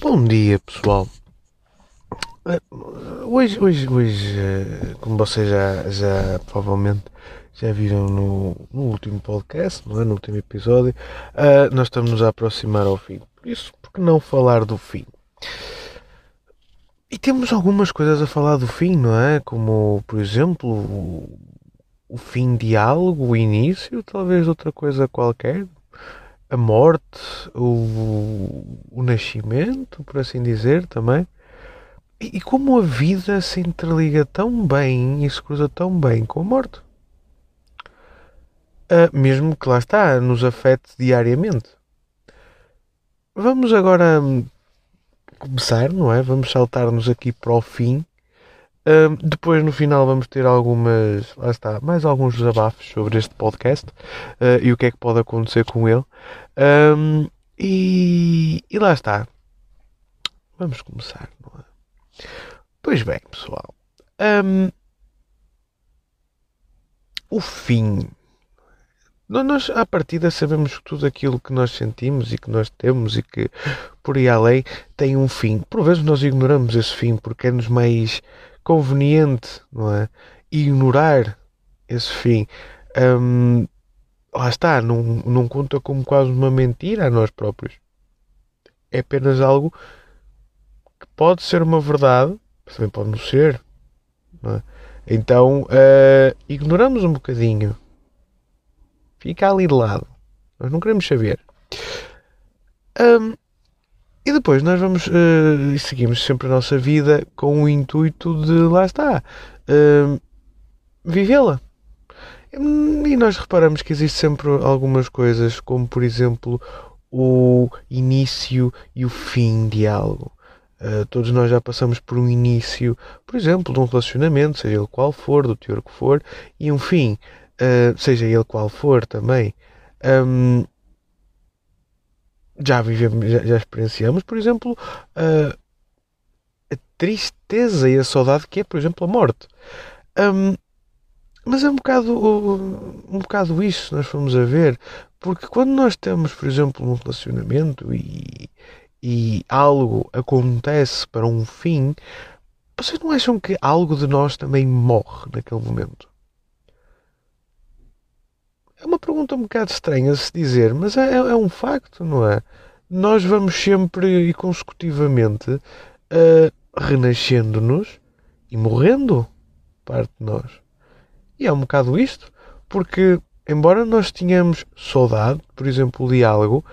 Bom dia, pessoal. Eh, Hoje, hoje, hoje, eh, como vocês já, já provavelmente já viram no, no último podcast, não é? no último episódio, eh, nós estamos a aproximar ao fim. Por isso, por que não falar do fim? E temos algumas coisas a falar do fim, não é? Como, por exemplo, o, o fim de algo, o início, talvez outra coisa qualquer, a morte, o, o nascimento, por assim dizer, também. E, e como a vida se interliga tão bem e se cruza tão bem com a morte. Ah, mesmo que lá está, nos afete diariamente. Vamos agora hum, começar, não é? Vamos saltar-nos aqui para o fim. Hum, depois, no final, vamos ter algumas, lá está, mais alguns desabafos sobre este podcast ah, e o que é que pode acontecer com ele. Hum, e, e lá está. Vamos começar, não é? Pois bem, pessoal. Hum, o fim. Nó- Nós, à partida, sabemos que tudo aquilo que nós sentimos e que nós temos e que por aí além tem um fim. Por vezes nós ignoramos esse fim porque é-nos mais conveniente, não é? Ignorar esse fim. Hum, lá está, não, não conta como quase uma mentira a nós próprios. É apenas algo que pode ser uma verdade, mas também pode não ser. não é? Então, eh, ignoramos um bocadinho. Fica ali de lado. Nós não queremos saber. Hum, e depois nós vamos e seguimos sempre a nossa vida com o intuito de, lá está, hum, vivê-la. Hum, E nós reparamos que existe sempre algumas coisas, como por exemplo o início e o fim de algo. Uh, todos nós já passamos por um início, por exemplo, de um relacionamento, seja ele qual for, do teor que for, e um fim, uh, seja ele qual for também. Um, já vivemos, já, já experienciamos, por exemplo, uh, a tristeza e a saudade que é, por exemplo, a morte. Um, mas é um bocado, um bocado isso, nós formos a ver, porque quando nós temos, por exemplo, um relacionamento e, e algo acontece para um fim, vocês não acham que algo de nós também morre naquele momento? É uma pergunta um bocado estranha se dizer, mas é, é um facto, não é? Nós vamos sempre e consecutivamente uh, renascendo-nos e morrendo, parte de nós. E é um bocado isto, porque embora nós tenhamos saudade, por exemplo, de algo,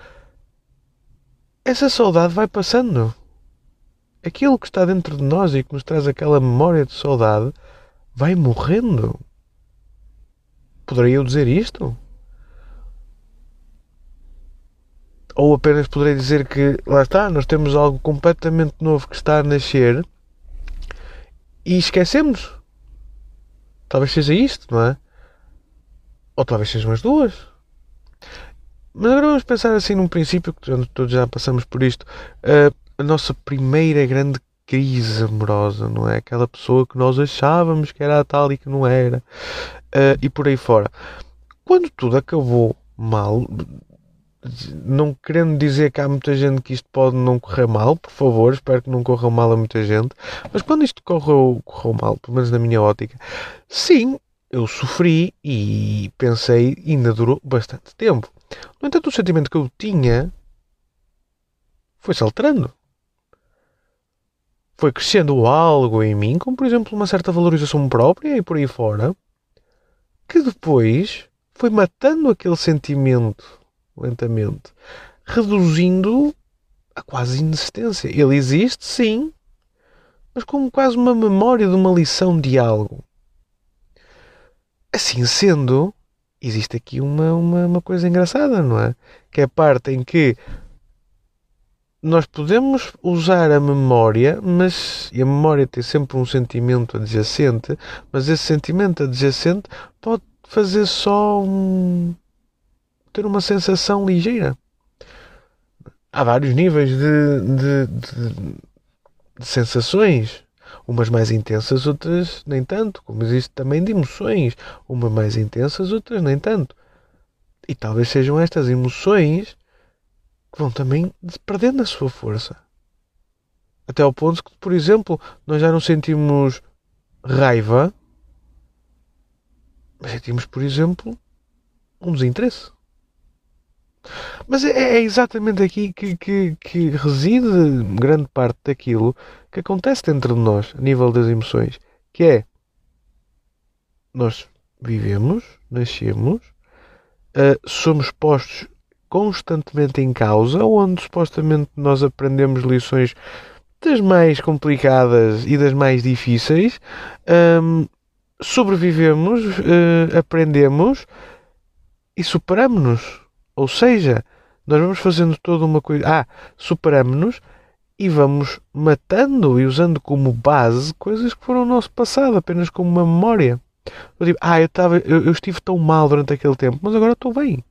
essa saudade vai passando. Aquilo que está dentro de nós e que nos traz aquela memória de saudade vai morrendo. Poderia eu dizer isto? Ou apenas poderei dizer que, lá está, nós temos algo completamente novo que está a nascer e esquecemos. Talvez seja isto, não é? Ou talvez sejam as duas. Mas agora vamos pensar assim num princípio que todos já passamos por isto. A nossa primeira grande crise amorosa, não é? Aquela pessoa que nós achávamos que era a tal e que não era. Uh, e por aí fora. Quando tudo acabou mal, não querendo dizer que há muita gente que isto pode não correr mal, por favor, espero que não corra mal a muita gente, mas quando isto correu, correu mal, pelo menos na minha ótica, sim, eu sofri e pensei, e ainda durou bastante tempo. No entanto, o sentimento que eu tinha foi-se alterando. Foi crescendo algo em mim, como por exemplo uma certa valorização própria e por aí fora, que depois foi matando aquele sentimento lentamente, reduzindo a quase inexistência. Ele existe, sim, mas como quase uma memória de uma lição de algo. Assim sendo, existe aqui uma, uma, uma coisa engraçada, não é? Que é a parte em que nós podemos usar a memória, mas e a memória tem sempre um sentimento adjacente, mas esse sentimento adjacente pode fazer só um ter uma sensação ligeira. Há vários níveis de, de, de, de sensações, umas mais intensas, outras nem tanto, como existe também de emoções, umas mais intensas, outras nem tanto. E talvez sejam estas emoções que vão também perdendo a sua força. Até ao ponto que, por exemplo, nós já não sentimos raiva, mas sentimos, por exemplo, um desinteresse. Mas é, é exatamente aqui que, que, que, reside grande parte daquilo que acontece dentro de nós, a nível das emoções, que é nós vivemos, nascemos, uh, somos postos constantemente em causa, onde supostamente nós aprendemos lições das mais complicadas e das mais difíceis, um, sobrevivemos, uh, aprendemos e superamos-nos. Ou seja, nós vamos fazendo toda uma coisa. Ah, superamos-nos e vamos matando e usando como base coisas que foram o nosso passado, apenas como uma memória. Eu digo, ah, eu, tava, eu, eu estive tão mal durante aquele tempo, mas agora estou bem.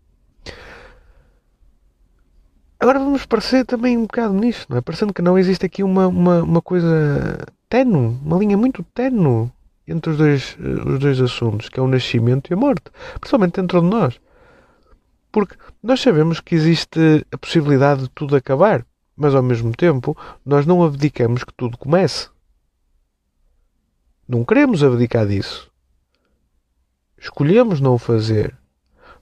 Agora vamos parecer também um bocado nisto, não é? Parecendo que não existe aqui uma, uma, uma coisa tenue, uma linha muito tenue entre os dois, eh, os dois assuntos, que é o nascimento e a morte, principalmente dentro de nós. Porque nós sabemos que existe a possibilidade de tudo acabar, mas ao mesmo tempo nós não abdicamos que tudo comece. Não queremos abdicar disso. Escolhemos não o fazer.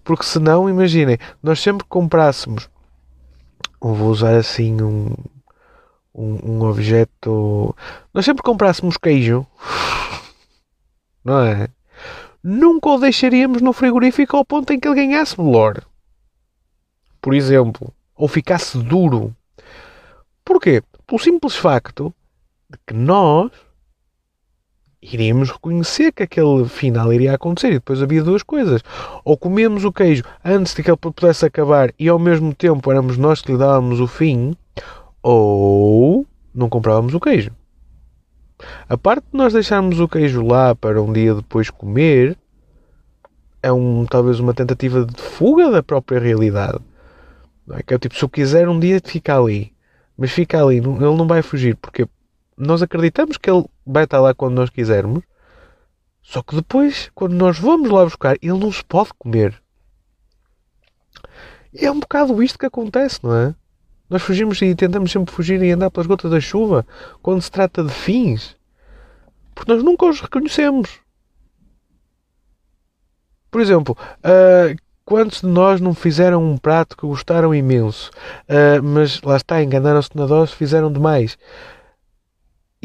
Porque senão, imaginem, nós sempre comprássemos ou vou usar assim um, um, um objeto. Nós sempre comprássemos queijo, não é? Nunca o deixaríamos no frigorífico ao ponto em que ele ganhasse bolor. Por exemplo, ou ficasse duro. Porquê? Pelo simples facto de que nós iríamos reconhecer que aquele final iria acontecer. E depois havia duas coisas. Ou comemos o queijo antes de que ele pudesse acabar e ao mesmo tempo éramos nós que lhe dávamos o fim, ou não comprávamos o queijo. A parte de nós deixarmos o queijo lá para um dia depois comer é um, talvez uma tentativa de fuga da própria realidade. Não é? Que é tipo, se eu quiser um dia fica ali, mas fica ali, ele não vai fugir, porque nós acreditamos que ele vai estar lá quando nós quisermos, só que depois, quando nós vamos lá buscar, ele não se pode comer. E é um bocado isto que acontece, não é? Nós fugimos e tentamos sempre fugir e andar pelas gotas da chuva quando se trata de fins. Porque nós nunca os reconhecemos. Por exemplo, uh, quantos de nós não fizeram um prato que gostaram imenso, uh, mas lá está, enganaram-se na dose, fizeram demais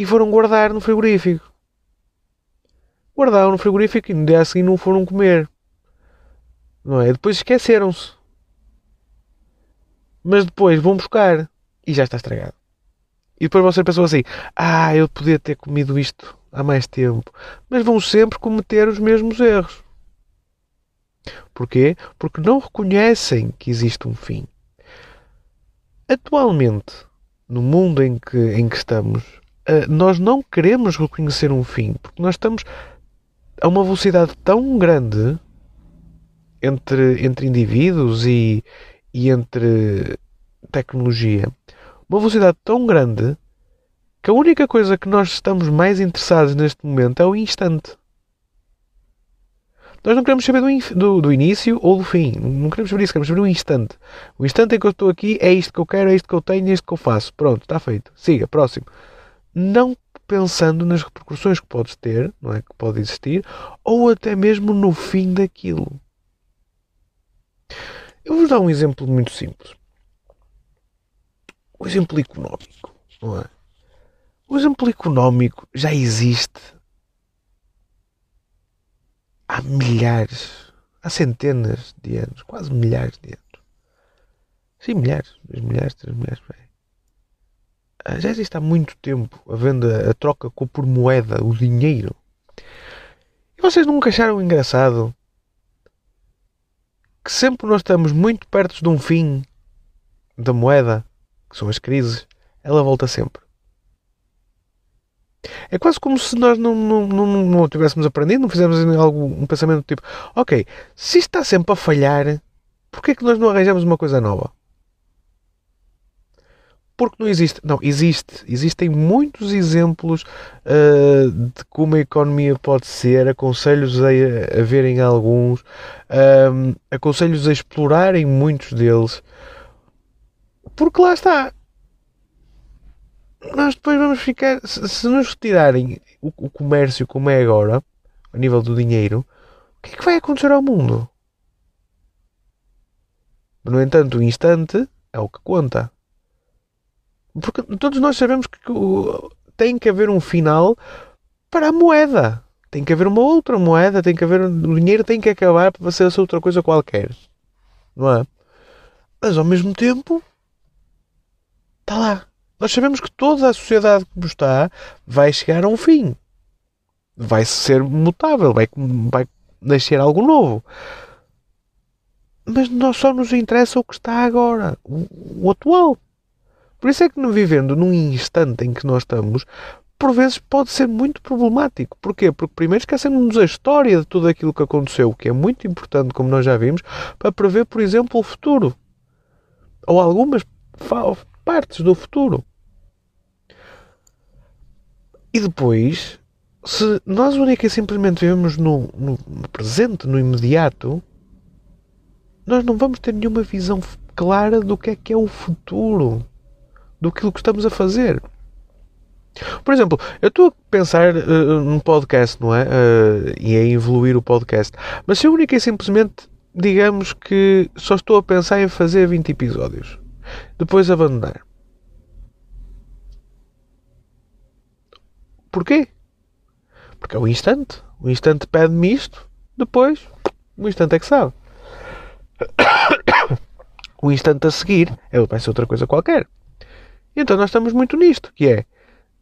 e foram guardar no frigorífico. Guardaram no frigorífico e no dia seguinte não foram comer. Não é? Depois esqueceram-se. Mas depois vão buscar e já está estragado. E depois você pensou assim: Ah, eu podia ter comido isto há mais tempo. Mas vão sempre cometer os mesmos erros. Porquê? Porque não reconhecem que existe um fim. Atualmente, no mundo em que, em que estamos, nós não queremos reconhecer um fim, porque nós estamos a uma velocidade tão grande entre, entre indivíduos e, e entre tecnologia, uma velocidade tão grande que a única coisa que nós estamos mais interessados neste momento é o instante. Nós não queremos saber do, do, do, início ou do fim. Não queremos saber isso, queremos saber o instante. O instante em que eu estou aqui é isto que eu quero, é isto que eu tenho, é isto que eu faço. Pronto, está feito. Siga, próximo não pensando nas repercussões que pode ter, não é? Que pode existir, ou até mesmo no fim daquilo. Eu vou dar um exemplo muito simples. O exemplo económico, não é? O exemplo económico já existe há milhares, há centenas de anos, quase milhares de anos. Sim, milhares, dois milhares, três milhares. Ah, já existe há muito tempo a venda, a troca por moeda, o dinheiro. E vocês nunca acharam engraçado que sempre nós estamos muito perto de um fim da moeda, que são as crises, ela volta sempre. É quase como se nós não, não, não, não tivéssemos aprendido, não fizéssemos algo, um pensamento do tipo: ok, se isto está sempre a falhar, porquê é que nós não arranjamos uma coisa nova? Porque não existe. Não, existe. Existem muitos exemplos uh, de como a economia pode ser. Aconselho-os a, a verem alguns. Um, Aconselho-os a explorarem muitos deles. Porque lá está. nós depois vamos ficar. Se, se nos retirarem o, o, comércio como é agora, a nível do dinheiro, o que é que vai acontecer ao mundo? No entanto, o instante é o que conta. Porque todos nós sabemos que tem que haver um final para a moeda. Tem que haver uma outra moeda, tem que haver. O dinheiro tem que acabar para ser outra coisa qualquer. Não é? Mas ao mesmo tempo. Está lá. Nós sabemos que toda a sociedade como está vai chegar a um fim. Vai ser mutável, vai, vai nascer algo novo. Mas nós só nos interessa o que está agora, o, o atual. Por isso é que, vivendo num instante em que nós estamos, por vezes pode ser muito problemático. Porquê? Porque primeiro esquecemos a história de tudo aquilo que aconteceu, que é muito importante, como nós já vimos, para prever, por exemplo, o futuro. Ou algumas partes do futuro. E depois, se nós única e simplesmente vivemos no, no, presente, no imediato, nós não vamos ter nenhuma visão clara do que é que é o futuro, do que estamos a fazer. Por exemplo, eu estou a pensar uh, num podcast, não é? Uh, e a evoluir o podcast. Mas se eu única e simplesmente, digamos que só estou a pensar em fazer 20 episódios, depois abandonar. Porquê? Porque é o instante. O instante pede-me isto, depois o instante é que sabe. O instante a seguir é, vai ser outra coisa qualquer. Então nós estamos muito nisto, que é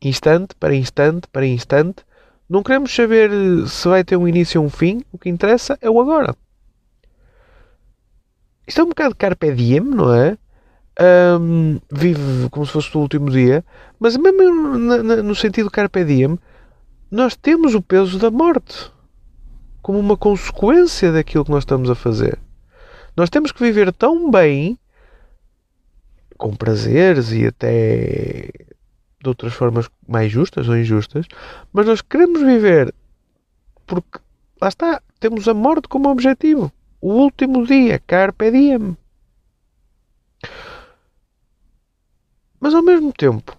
instante para instante para instante. Não queremos saber se vai ter um início ou um fim. O que interessa é o agora. Isto é um bocado carpe diem, não é? Um, vive como se fosse o último dia. Mas mesmo no sentido carpe diem, nós temos o peso da morte como uma consequência daquilo que nós estamos a fazer. Nós temos que viver tão bem, com prazeres e até de outras formas mais justas ou injustas, mas nós queremos viver porque lá está, temos a morte como objetivo. O último dia, carpe diem. Mas ao mesmo tempo,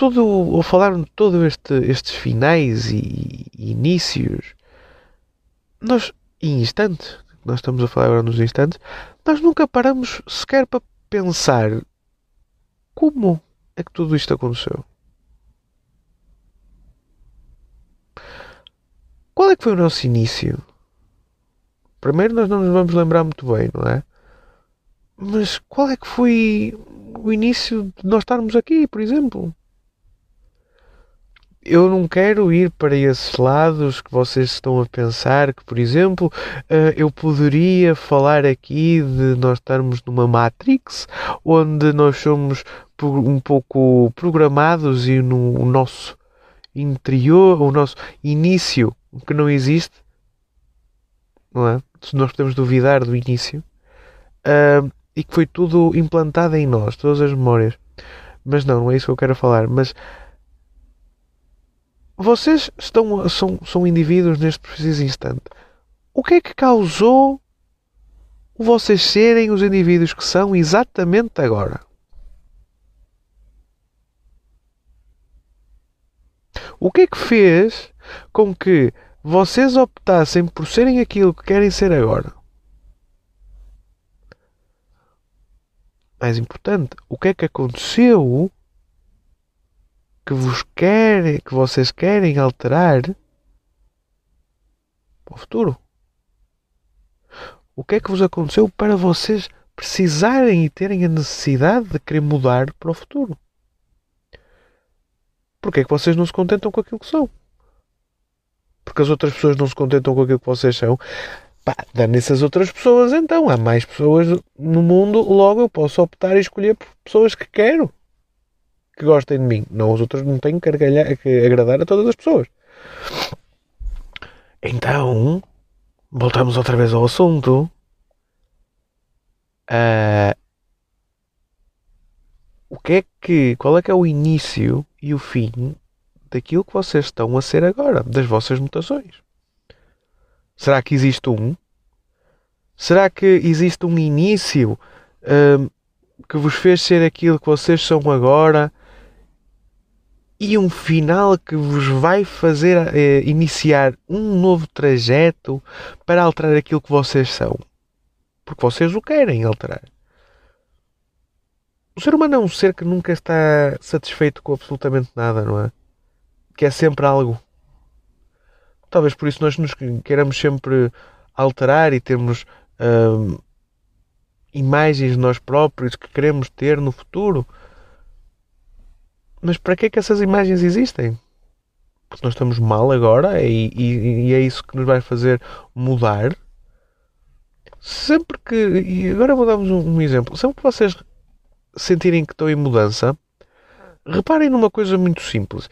ao falar de todos este, estes finais e, e inícios, nós, em instantes, nós estamos a falar agora nos instantes, nós nunca paramos sequer para pensar como é que tudo isto aconteceu? Qual é que foi o nosso início? Primeiro nós não nos vamos lembrar muito bem, não é? Mas qual é que foi o início de nós estarmos aqui, por exemplo? Eu não quero ir para esses lados que vocês estão a pensar que, por exemplo, eh, eu poderia falar aqui de nós estarmos numa Matrix, onde nós somos um pouco programados e no nosso interior, o nosso início, que não existe, não é? Se nós podemos duvidar do início, uh, e que foi tudo implantado em nós, todas as memórias. Mas não, não é isso que eu quero falar. Mas vocês estão, são, são indivíduos neste preciso instante. O que é que causou vocês serem os indivíduos que são exatamente agora? O que é que fez com que vocês optassem por serem aquilo que querem ser agora? Mais importante, o que é que aconteceu que vos querem, que vocês querem alterar para o futuro? O que é que vos aconteceu para vocês precisarem e terem a necessidade de querer mudar para o futuro? Porquê é que vocês não se contentam com aquilo que são? Porque as outras pessoas não se contentam com aquilo que vocês são. Pá, dane-se as outras pessoas então. Há mais pessoas no mundo, logo eu posso optar e escolher por pessoas que quero que gostem de mim. Não, os outros não têm que, que agradar a todas as pessoas. Então, voltamos outra vez ao assunto. Uh, o que é que, qual é que é o início e o fim daquilo que vocês estão a ser agora, das vossas mutações? Será que existe um? Será que existe um início uh, que vos fez ser aquilo que vocês são agora e um final que vos vai fazer eh, iniciar um novo trajeto para alterar aquilo que vocês são. Porque vocês o querem alterar. O ser humano é um ser que nunca está satisfeito com absolutamente nada, não é? Que é sempre algo. Talvez por isso nós nos queiramos sempre alterar e termos hum, imagens de nós próprios que queremos ter no futuro. Mas para que é que essas imagens existem? Porque nós estamos mal agora e, e, e é isso que nos vai fazer mudar. Sempre que. E agora vou dar-vos um, um exemplo. Sempre que vocês sentirem que estão em mudança, reparem numa coisa muito simples.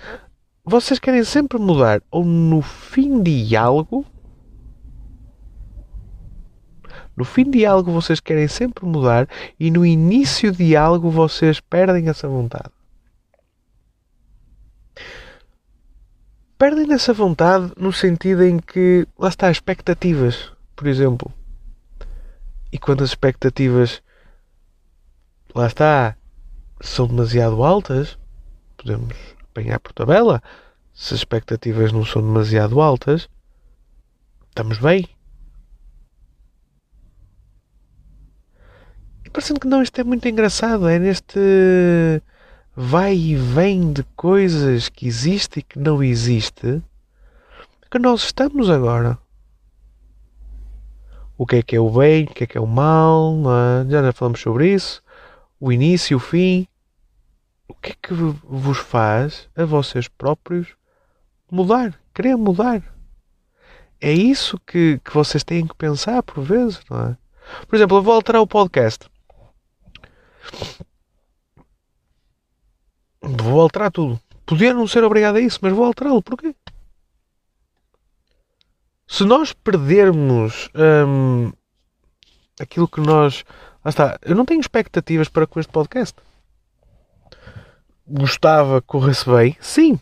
Vocês querem sempre mudar ou no fim de algo. No fim de algo vocês querem sempre mudar e no início de algo vocês perdem essa vontade. Perdem essa vontade no sentido em que lá está expectativas, por exemplo. E quando as expectativas lá está, são demasiado altas, podemos apanhar por tabela. Se as expectativas não são demasiado altas, estamos bem. E parecendo que não, isto é muito engraçado. É neste vai e vem de coisas que existe e que não existe que nós estamos agora. O que é que é o bem, o que é que é o mal, é? já falamos sobre isso o início, o fim. O que é que vos faz a vocês próprios mudar, querer mudar? É isso que, que vocês têm que pensar por vezes, não é? Por exemplo, eu vou alterar o podcast. Vou alterar tudo. Podia não ser obrigado a isso, mas vou alterá-lo. Porquê? Se nós perdermos hum, aquilo que nós Lá está. Eu não tenho expectativas para com este podcast. Gostava que corresse bem? Sim.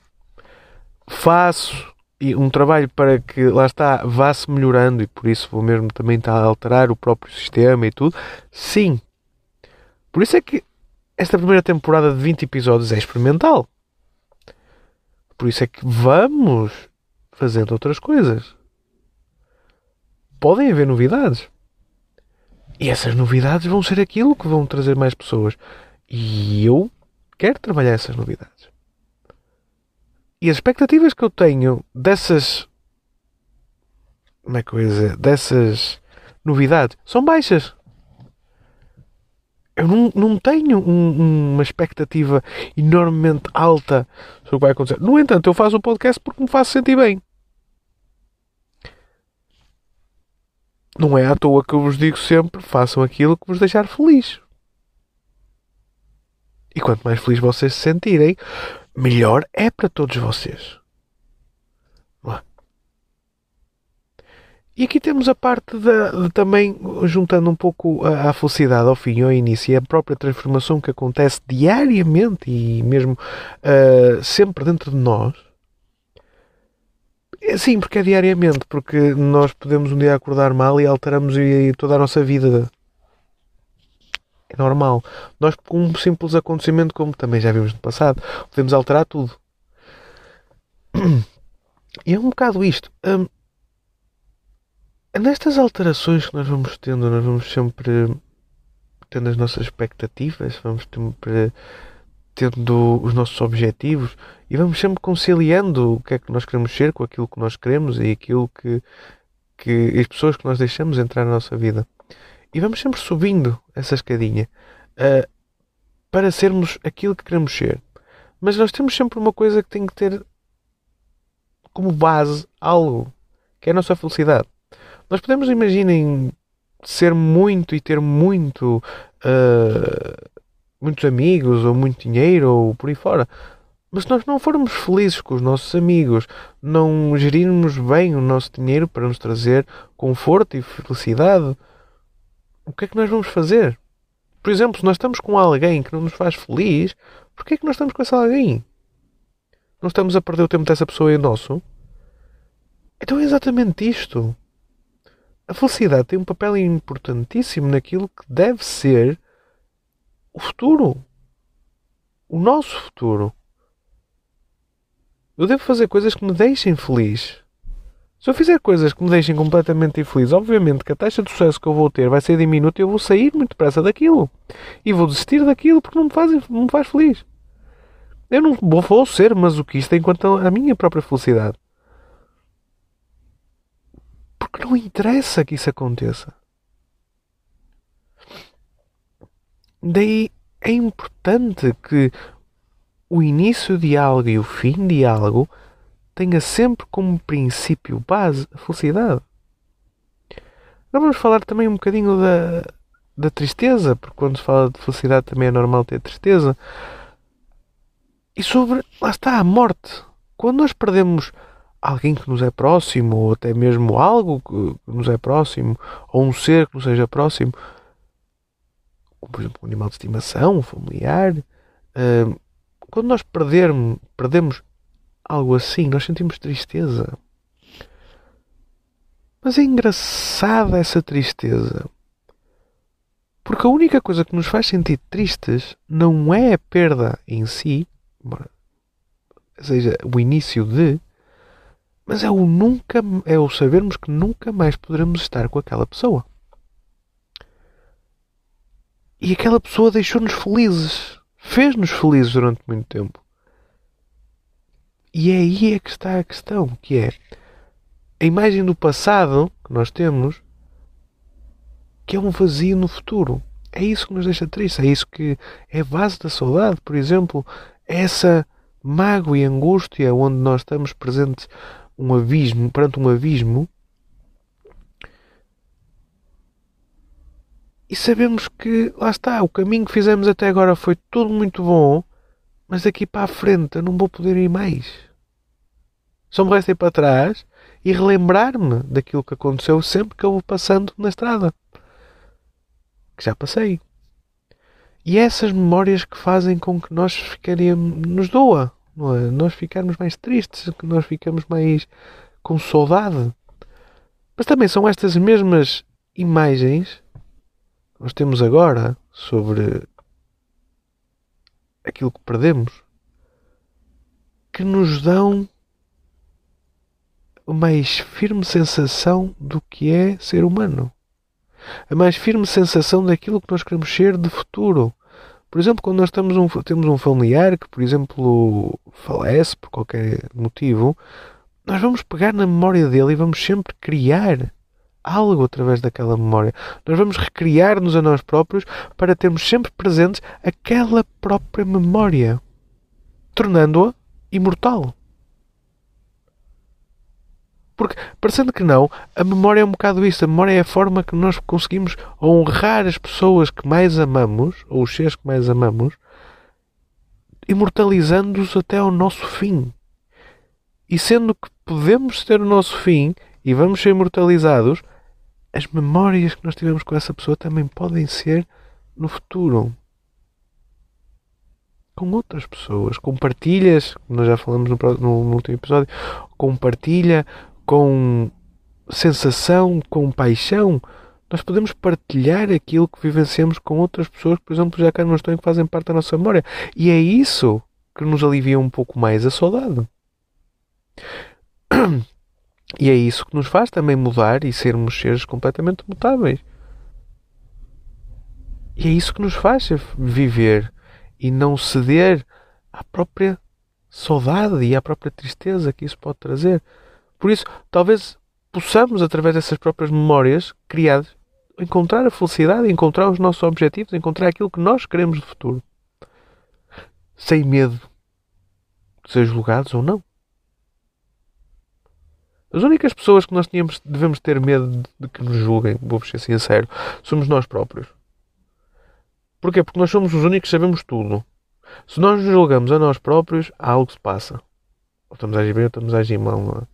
Faço um trabalho para que, lá está, vá-se melhorando e por isso vou mesmo também estar a alterar o próprio sistema e tudo? Sim. Por isso é que esta primeira temporada de 20 episódios é experimental. Por isso é que vamos fazendo outras coisas. Podem haver novidades. E essas novidades vão ser aquilo que vão trazer mais pessoas. E eu quero trabalhar essas novidades. E as expectativas que eu tenho dessas. Como é que eu ia dizer? Dessas novidades são baixas. Eu não, não tenho um, uma expectativa enormemente alta sobre o que vai acontecer. No entanto, eu faço o podcast porque me faço sentir bem. Não é à toa que eu vos digo sempre: façam aquilo que vos deixar feliz. E quanto mais feliz vocês se sentirem, melhor é para todos vocês. É? E aqui temos a parte da, também, juntando um pouco a, a, felicidade ao fim e ao início, e a própria transformação que acontece diariamente e mesmo uh, sempre dentro de nós é, sim, porque é diariamente, porque nós podemos um dia acordar mal e alteramos toda a nossa vida. É normal. Nós, com um simples acontecimento, como também já vimos no passado, podemos alterar tudo. E é um bocado isto. Hum, nestas alterações que nós vamos tendo, nós vamos sempre tendo as nossas expectativas, vamos sempre tendo os nossos objetivos e vamos sempre conciliando o que é que nós queremos ser com aquilo que nós queremos e aquilo que, que as pessoas que nós deixamos entrar na nossa vida. E vamos sempre subindo essa escadinha uh, para sermos aquilo que queremos ser. Mas nós temos sempre uma coisa que tem que ter como base algo, que é a nossa felicidade. Nós podemos, imaginem, ser muito e ter muito. Uh, muitos amigos, ou muito dinheiro, ou por aí fora. Mas se nós não formos felizes com os nossos amigos, não gerirmos bem o nosso dinheiro para nos trazer conforto e felicidade, o que é que nós vamos fazer? Por exemplo, se nós estamos com alguém que não nos faz feliz, porquê é que nós estamos com esse alguém? Não estamos a perder o tempo dessa pessoa e nosso? Então é exatamente isto. A felicidade tem um papel importantíssimo naquilo que deve ser o futuro. O nosso futuro. Eu devo fazer coisas que me deixem feliz. Se eu fizer coisas que me deixem completamente infeliz, obviamente que a taxa de sucesso que eu vou ter vai ser diminuta e eu vou sair muito depressa daquilo. E vou desistir daquilo porque não me faz, não me faz feliz. Eu não vou ser masoquista enquanto a minha própria felicidade. Porque não interessa que isso aconteça. Daí é importante que o início de algo e o fim de algo tenha sempre como princípio base a felicidade. Agora vamos falar também um bocadinho da, da tristeza, porque quando se fala de felicidade também é normal ter tristeza. E sobre, lá está, a morte. Quando nós perdemos alguém que nos é próximo, ou até mesmo algo que nos é próximo, ou um ser que nos seja próximo, como por exemplo um animal de estimação, um familiar, uh, quando nós perdermos, perdemos algo assim, nós sentimos tristeza. Mas é engraçada essa tristeza. Porque a única coisa que nos faz sentir tristes não é a perda em si, ou seja, o início de, mas é o nunca, é o sabermos que nunca mais poderemos estar com aquela pessoa. E aquela pessoa deixou-nos felizes, fez-nos felizes durante muito tempo. E é aí é que está a questão, que é a imagem do passado que nós temos, que é um vazio no futuro. É isso que nos deixa triste, é isso que é a base da saudade, por exemplo, essa mágoa e angústia onde nós estamos presentes um abismo, perante um abismo, e sabemos que lá está, o caminho que fizemos até agora foi tudo muito bom, mas daqui para a frente eu não vou poder ir mais. Só me resta ir para trás e relembrar-me daquilo que aconteceu sempre que eu vou passando na estrada. Que já passei. E é essas memórias que fazem com que nós ficaríamos, nos doa, é? Nós ficarmos mais tristes, que nós ficamos mais com saudade. Mas também são estas mesmas imagens que nós temos agora sobre aquilo que perdemos, que nos dão a mais firme sensação do que é ser humano. A mais firme sensação daquilo que nós queremos ser de futuro. Por exemplo, quando nós temos um, temos um familiar que, por exemplo, falece por qualquer motivo, nós vamos pegar na memória dele e vamos sempre criar algo através daquela memória. Nós vamos recriar-nos a nós próprios para termos sempre presentes aquela própria memória, tornando-a imortal. Porque, parecendo que não, a memória é um bocado isso. A memória é a forma que nós conseguimos honrar as pessoas que mais amamos, ou os seres que mais amamos, imortalizando-os até ao nosso fim. E sendo que podemos ter o nosso fim e vamos ser imortalizados, as memórias que nós tivemos com essa pessoa também podem ser no futuro. Com outras pessoas, com partilhas, nós já falamos no, no, no último episódio, com partilha, com sensação, com paixão, nós podemos partilhar aquilo que vivenciamos com outras pessoas que, por exemplo, já cá não estão e que fazem parte da nossa memória. E é isso que nos alivia um pouco mais a saudade. E é isso que nos faz também mudar e sermos seres completamente mutáveis. E é isso que nos faz viver e não ceder à própria saudade e à própria tristeza que isso pode trazer. Por isso, talvez possamos, através dessas próprias memórias criadas, encontrar a felicidade, encontrar os nossos objetivos, encontrar aquilo que nós queremos de futuro. Sem medo de ser julgados ou não. As únicas pessoas que nós tínhamos, devemos ter medo de que nos julguem, vou ser sincero, somos nós próprios. Porquê? Porque nós somos os únicos que sabemos tudo. Se nós nos julgamos a nós próprios, há algo que se passa. Ou estamos a agir bem ou estamos a agir mal. Não é?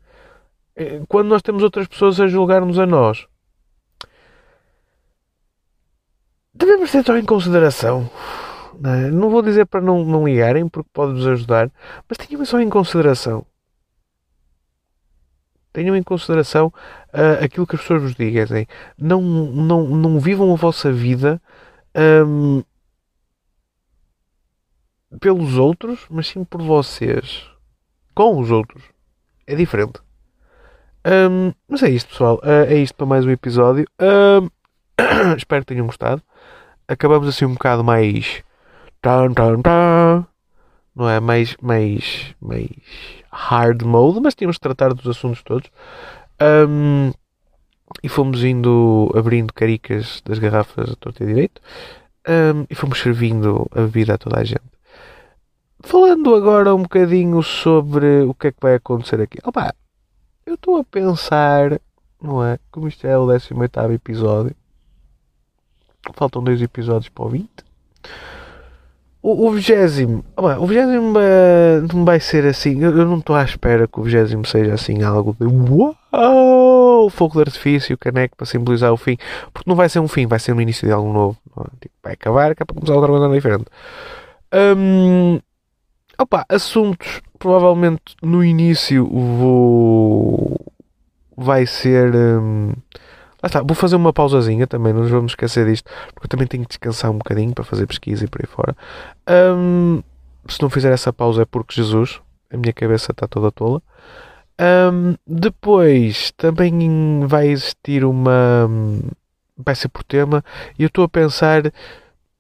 Eh, quando nós temos outras pessoas a julgar-nos a nós, devemos ter em consideração. Não, é? não, vou dizer para não, não ligarem, porque pode-vos ajudar, mas tenham só em consideração. Tenham em consideração uh, aquilo que as pessoas vos digam. Não, não, não vivam a vossa vida um, pelos outros, mas sim por vocês. Com os outros. É diferente. Um, mas é isto, pessoal. Uh, é isto para mais um episódio. Um, espero que tenham gostado. Acabamos assim um bocado mais. Não é? Mais, mais, mais hard mode, mas tínhamos de tratar dos assuntos todos. Um, e fomos indo abrindo caricas das garrafas a torta e direito e fomos servindo a bebida a toda a gente. Falando agora um bocadinho sobre o que é que vai acontecer aqui. Opa, eu estou a pensar, não é? Como isto é o 18 episódio, faltam dois episódios para o 20. O, vigésimo, o vigésimo uh, não vai ser assim. Eu, eu não estou à espera que o vigésimo seja assim algo de uau, fogo de artifício, caneco para simbolizar o fim, porque não vai ser um fim, vai ser um início de algo novo. É? Tipo, vai acabar, que é para começar outra coisa diferente. Um, opa, assuntos provavelmente no início vou vai ser. Um, Lá está, vou fazer uma pausazinha também, não nos vamos esquecer disto, porque eu também tenho que descansar um bocadinho para fazer pesquisa e por aí fora. Um, se não fizer essa pausa é porque Jesus, a minha cabeça está toda tola. Um, depois também vai existir uma. Vai ser por tema, e eu estou a pensar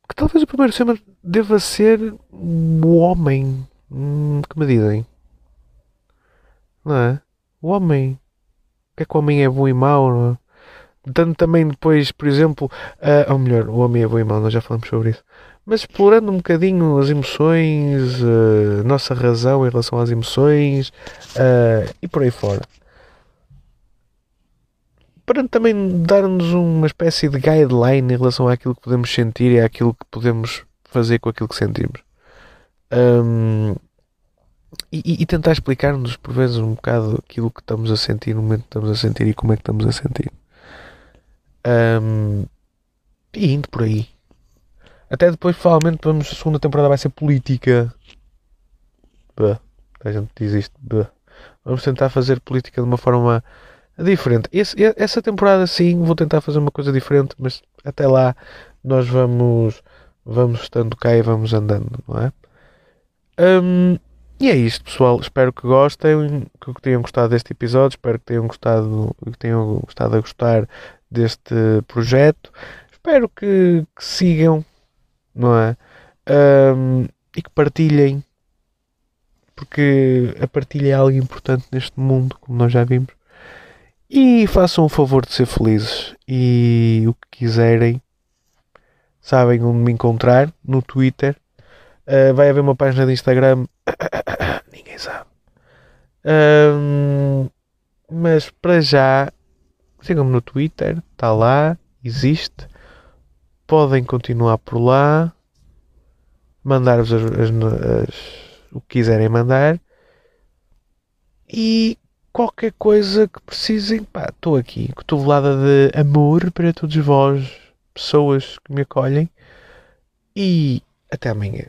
que talvez o primeiro tema deva ser o homem. Hum, que me dizem? Não é? O homem. O que é que o homem é bom e mau? Não é? dando também depois, por exemplo, uh, ou melhor, o homem é bom e mau, nós já falamos sobre isso, mas explorando um bocadinho as emoções, uh, nossa razão em relação às emoções uh, e por aí fora. Para também dar-nos uma espécie de guideline em relação àquilo que podemos sentir e àquilo que podemos fazer com aquilo que sentimos. Um, e, e, tentar explicar-nos por vezes um bocado aquilo que estamos a sentir no momento que estamos a sentir e como é que estamos a sentir. Um, e indo por aí. Até depois, provavelmente, vamos, a segunda temporada vai ser política. Bah, a gente diz isto. Bah. Vamos tentar fazer política de uma forma diferente. Esse, essa temporada, sim, vou tentar fazer uma coisa diferente, mas até lá nós vamos, vamos estando cá e vamos andando, não é? Um, e é isto, pessoal. Espero que gostem, que tenham gostado deste episódio. Espero que tenham gostado, que tenham gostado a gostar deste projeto. Espero que, que sigam, não é? Um, e que partilhem, porque a partilha é algo importante neste mundo, como nós já vimos. E façam o favor de ser felizes e o que quiserem, sabem onde me encontrar no Twitter. Uh, vai haver uma página de Instagram, ninguém sabe. Um, mas para já Sigam-me no Twitter, está lá, existe. Podem continuar por lá, mandar-vos as, as, as, o que quiserem mandar. E qualquer coisa que precisem, pá, estou aqui, cotovelada de amor para todos vós, pessoas que me acolhem. E até amanhã.